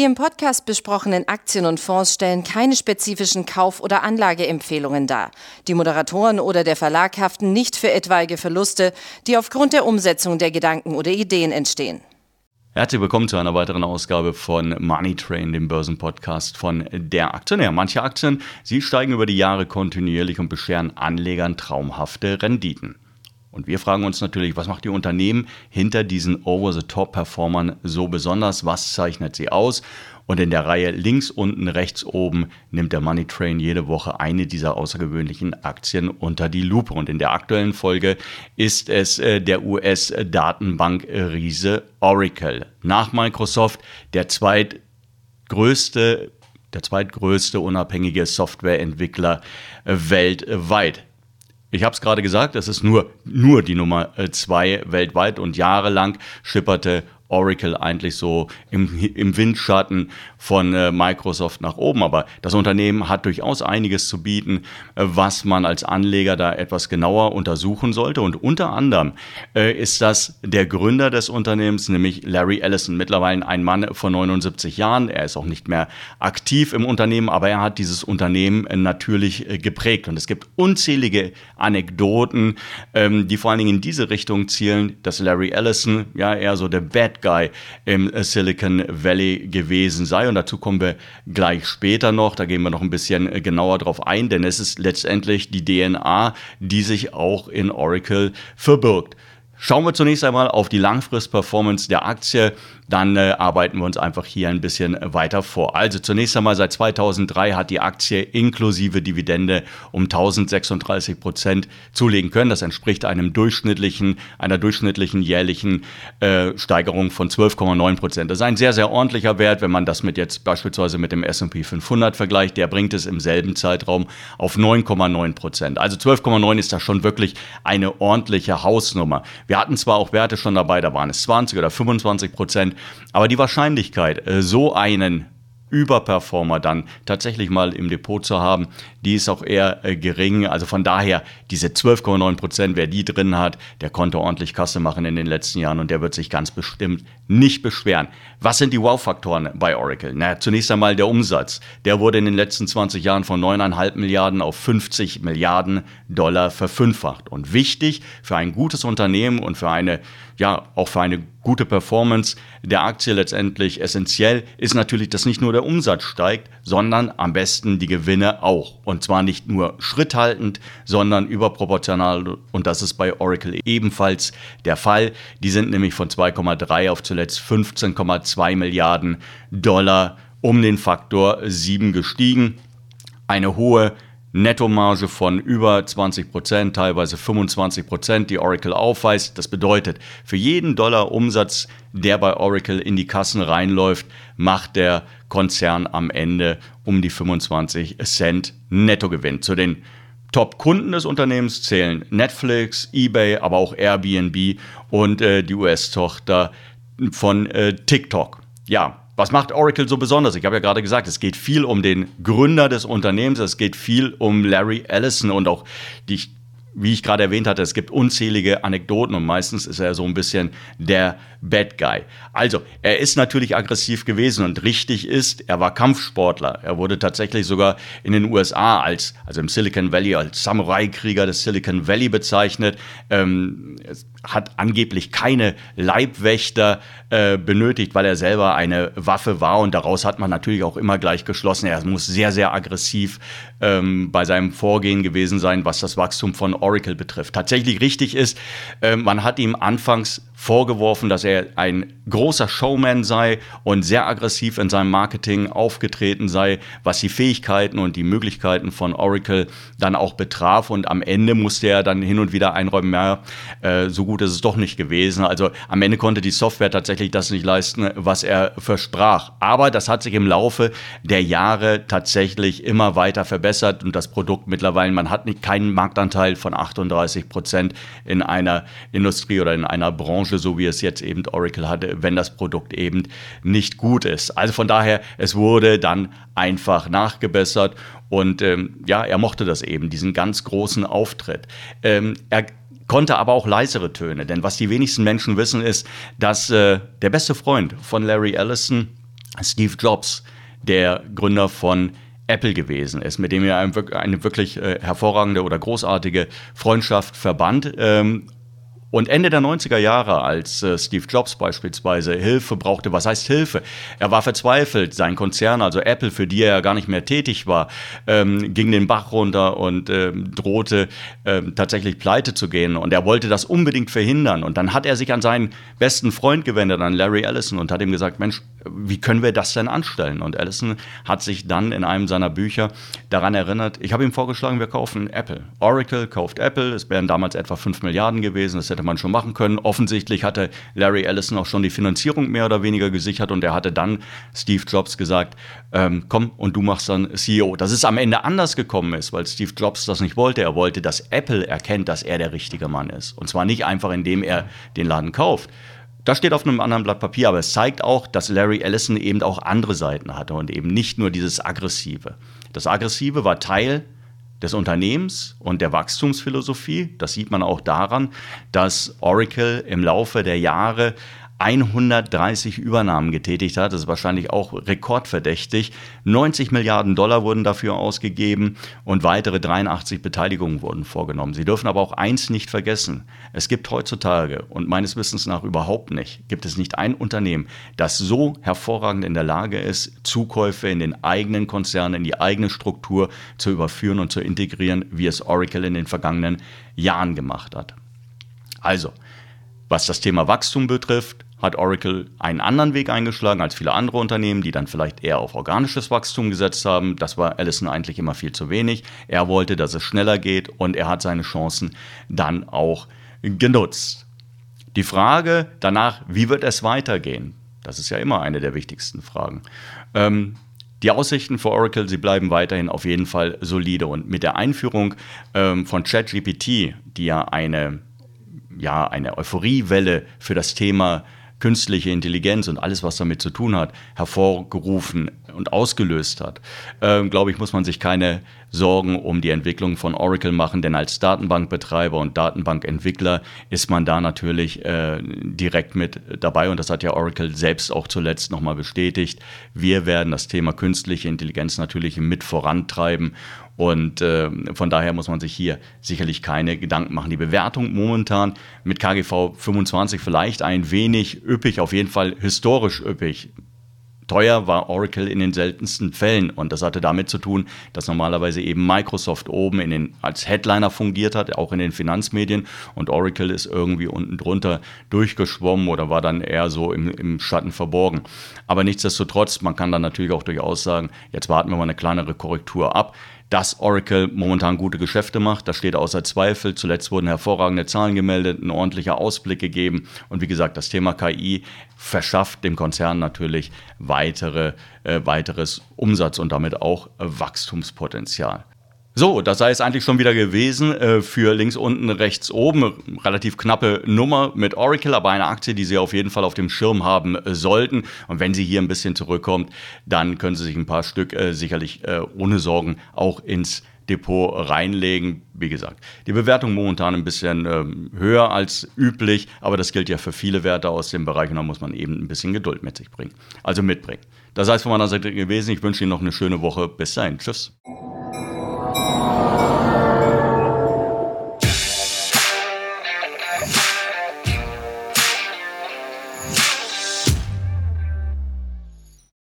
Die im Podcast besprochenen Aktien und Fonds stellen keine spezifischen Kauf- oder Anlageempfehlungen dar. Die Moderatoren oder der Verlag haften nicht für etwaige Verluste, die aufgrund der Umsetzung der Gedanken oder Ideen entstehen. Herzlich willkommen zu einer weiteren Ausgabe von Money Train, dem Börsenpodcast von der Aktionär. Manche Aktien, sie steigen über die Jahre kontinuierlich und bescheren Anlegern traumhafte Renditen. Und wir fragen uns natürlich, was macht die Unternehmen hinter diesen Over-the-Top-Performern so besonders? Was zeichnet sie aus? Und in der Reihe links unten, rechts oben nimmt der Money Train jede Woche eine dieser außergewöhnlichen Aktien unter die Lupe. Und in der aktuellen Folge ist es äh, der US-Datenbank-Riese Oracle. Nach Microsoft der zweitgrößte, der zweitgrößte unabhängige Softwareentwickler weltweit. Ich habe es gerade gesagt, es ist nur, nur die Nummer äh, zwei weltweit und jahrelang schipperte Oracle eigentlich so im, im Windschatten von äh, Microsoft nach oben. Aber das Unternehmen hat durchaus einiges zu bieten, äh, was man als Anleger da etwas genauer untersuchen sollte. Und unter anderem äh, ist das der Gründer des Unternehmens, nämlich Larry Ellison, mittlerweile ein Mann von 79 Jahren. Er ist auch nicht mehr aktiv im Unternehmen, aber er hat dieses Unternehmen äh, natürlich äh, geprägt. Und es gibt unzählige Anekdoten, ähm, die vor allen Dingen in diese Richtung zielen, dass Larry Ellison ja eher so der Bad Guy im Silicon Valley gewesen sei. Und dazu kommen wir gleich später noch. Da gehen wir noch ein bisschen genauer drauf ein, denn es ist letztendlich die DNA, die sich auch in Oracle verbirgt. Schauen wir zunächst einmal auf die Langfrist-Performance der Aktie dann äh, arbeiten wir uns einfach hier ein bisschen weiter vor. Also zunächst einmal seit 2003 hat die Aktie inklusive Dividende um 1036 Prozent zulegen können. Das entspricht einem durchschnittlichen, einer durchschnittlichen jährlichen äh, Steigerung von 12,9 Prozent. Das ist ein sehr, sehr ordentlicher Wert, wenn man das mit jetzt beispielsweise mit dem S&P 500 vergleicht. Der bringt es im selben Zeitraum auf 9,9 Prozent. Also 12,9 ist da schon wirklich eine ordentliche Hausnummer. Wir hatten zwar auch Werte schon dabei, da waren es 20 oder 25 Prozent. Aber die Wahrscheinlichkeit, äh, so einen Überperformer dann tatsächlich mal im Depot zu haben, die ist auch eher äh, gering. Also von daher, diese 12,9 Prozent, wer die drin hat, der konnte ordentlich Kasse machen in den letzten Jahren und der wird sich ganz bestimmt nicht beschweren. Was sind die Wow-Faktoren bei Oracle? Na, zunächst einmal der Umsatz. Der wurde in den letzten 20 Jahren von 9,5 Milliarden auf 50 Milliarden Dollar verfünffacht. Und wichtig für ein gutes Unternehmen und für eine, ja, auch für eine gute Performance der Aktie letztendlich essentiell ist natürlich, dass nicht nur der Umsatz steigt, sondern am besten die Gewinne auch. Und zwar nicht nur schritthaltend, sondern überproportional. Und das ist bei Oracle ebenfalls der Fall. Die sind nämlich von 2,3 auf zuletzt 15,2 Milliarden Dollar um den Faktor 7 gestiegen. Eine hohe Nettomarge von über 20 Prozent, teilweise 25 Prozent, die Oracle aufweist. Das bedeutet, für jeden Dollar Umsatz, der bei Oracle in die Kassen reinläuft, macht der Konzern am Ende um die 25 Cent Nettogewinn. Zu den Top-Kunden des Unternehmens zählen Netflix, eBay, aber auch Airbnb und äh, die US-Tochter von äh, TikTok. Ja, was macht Oracle so besonders? Ich habe ja gerade gesagt, es geht viel um den Gründer des Unternehmens, es geht viel um Larry Ellison und auch die wie ich gerade erwähnt hatte, es gibt unzählige Anekdoten und meistens ist er so ein bisschen der Bad Guy. Also, er ist natürlich aggressiv gewesen und richtig ist, er war Kampfsportler. Er wurde tatsächlich sogar in den USA als, also im Silicon Valley, als Samurai-Krieger des Silicon Valley bezeichnet. Ähm, hat angeblich keine Leibwächter äh, benötigt, weil er selber eine Waffe war und daraus hat man natürlich auch immer gleich geschlossen, er muss sehr, sehr aggressiv ähm, bei seinem Vorgehen gewesen sein, was das Wachstum von Oracle betrifft. Tatsächlich richtig ist, äh, man hat ihm anfangs vorgeworfen, dass er ein großer Showman sei und sehr aggressiv in seinem Marketing aufgetreten sei, was die Fähigkeiten und die Möglichkeiten von Oracle dann auch betraf. Und am Ende musste er dann hin und wieder einräumen, ja, äh, so gut ist es doch nicht gewesen. Also am Ende konnte die Software tatsächlich das nicht leisten, was er versprach. Aber das hat sich im Laufe der Jahre tatsächlich immer weiter verbessert und das Produkt mittlerweile, man hat nicht, keinen Marktanteil von 38 Prozent in einer Industrie oder in einer Branche, so wie es jetzt eben Oracle hatte, wenn das Produkt eben nicht gut ist. Also von daher, es wurde dann einfach nachgebessert und ähm, ja, er mochte das eben, diesen ganz großen Auftritt. Ähm, er konnte aber auch leisere Töne, denn was die wenigsten Menschen wissen ist, dass äh, der beste Freund von Larry Ellison Steve Jobs, der Gründer von Apple gewesen ist, mit dem er eine wirklich äh, hervorragende oder großartige Freundschaft verband. Ähm, und Ende der 90er Jahre, als äh, Steve Jobs beispielsweise Hilfe brauchte, was heißt Hilfe? Er war verzweifelt, sein Konzern, also Apple, für die er ja gar nicht mehr tätig war, ähm, ging den Bach runter und ähm, drohte ähm, tatsächlich pleite zu gehen. Und er wollte das unbedingt verhindern. Und dann hat er sich an seinen besten Freund gewendet, an Larry Ellison, und hat ihm gesagt, Mensch, wie können wir das denn anstellen? Und Ellison hat sich dann in einem seiner Bücher daran erinnert, ich habe ihm vorgeschlagen, wir kaufen Apple. Oracle kauft Apple, es wären damals etwa 5 Milliarden gewesen, das hätte man schon machen können. Offensichtlich hatte Larry Ellison auch schon die Finanzierung mehr oder weniger gesichert und er hatte dann Steve Jobs gesagt, ähm, komm und du machst dann CEO. Dass es am Ende anders gekommen ist, weil Steve Jobs das nicht wollte. Er wollte, dass Apple erkennt, dass er der richtige Mann ist. Und zwar nicht einfach, indem er den Laden kauft. Das steht auf einem anderen Blatt Papier, aber es zeigt auch, dass Larry Ellison eben auch andere Seiten hatte und eben nicht nur dieses Aggressive. Das Aggressive war Teil des Unternehmens und der Wachstumsphilosophie. Das sieht man auch daran, dass Oracle im Laufe der Jahre 130 Übernahmen getätigt hat. Das ist wahrscheinlich auch rekordverdächtig. 90 Milliarden Dollar wurden dafür ausgegeben und weitere 83 Beteiligungen wurden vorgenommen. Sie dürfen aber auch eins nicht vergessen. Es gibt heutzutage und meines Wissens nach überhaupt nicht, gibt es nicht ein Unternehmen, das so hervorragend in der Lage ist, Zukäufe in den eigenen Konzernen, in die eigene Struktur zu überführen und zu integrieren, wie es Oracle in den vergangenen Jahren gemacht hat. Also, was das Thema Wachstum betrifft, hat Oracle einen anderen Weg eingeschlagen als viele andere Unternehmen, die dann vielleicht eher auf organisches Wachstum gesetzt haben. Das war Allison eigentlich immer viel zu wenig. Er wollte, dass es schneller geht und er hat seine Chancen dann auch genutzt. Die Frage danach, wie wird es weitergehen? Das ist ja immer eine der wichtigsten Fragen. Ähm, die Aussichten für Oracle, sie bleiben weiterhin auf jeden Fall solide. Und mit der Einführung ähm, von ChatGPT, die ja eine, ja eine Euphoriewelle für das Thema künstliche Intelligenz und alles, was damit zu tun hat, hervorgerufen und ausgelöst hat, ähm, glaube ich, muss man sich keine Sorgen um die Entwicklung von Oracle machen, denn als Datenbankbetreiber und Datenbankentwickler ist man da natürlich äh, direkt mit dabei und das hat ja Oracle selbst auch zuletzt nochmal bestätigt. Wir werden das Thema künstliche Intelligenz natürlich mit vorantreiben und äh, von daher muss man sich hier sicherlich keine Gedanken machen. Die Bewertung momentan mit KGV 25 vielleicht ein wenig üppig, auf jeden Fall historisch üppig. Teuer war Oracle in den seltensten Fällen und das hatte damit zu tun, dass normalerweise eben Microsoft oben in den, als Headliner fungiert hat, auch in den Finanzmedien und Oracle ist irgendwie unten drunter durchgeschwommen oder war dann eher so im, im Schatten verborgen. Aber nichtsdestotrotz, man kann dann natürlich auch durchaus sagen, jetzt warten wir mal eine kleinere Korrektur ab dass Oracle momentan gute Geschäfte macht. Das steht außer Zweifel. Zuletzt wurden hervorragende Zahlen gemeldet, ein ordentlicher Ausblick gegeben. Und wie gesagt, das Thema KI verschafft dem Konzern natürlich weitere, äh, weiteres Umsatz und damit auch Wachstumspotenzial. So, das sei es eigentlich schon wieder gewesen äh, für links unten, rechts oben. Relativ knappe Nummer mit Oracle, aber eine Aktie, die Sie auf jeden Fall auf dem Schirm haben äh, sollten. Und wenn sie hier ein bisschen zurückkommt, dann können Sie sich ein paar Stück äh, sicherlich äh, ohne Sorgen auch ins Depot reinlegen. Wie gesagt, die Bewertung momentan ein bisschen ähm, höher als üblich, aber das gilt ja für viele Werte aus dem Bereich und da muss man eben ein bisschen Geduld mit sich bringen. Also mitbringen. Das heißt von meiner Seite gewesen. Ich wünsche Ihnen noch eine schöne Woche. Bis dahin. Tschüss.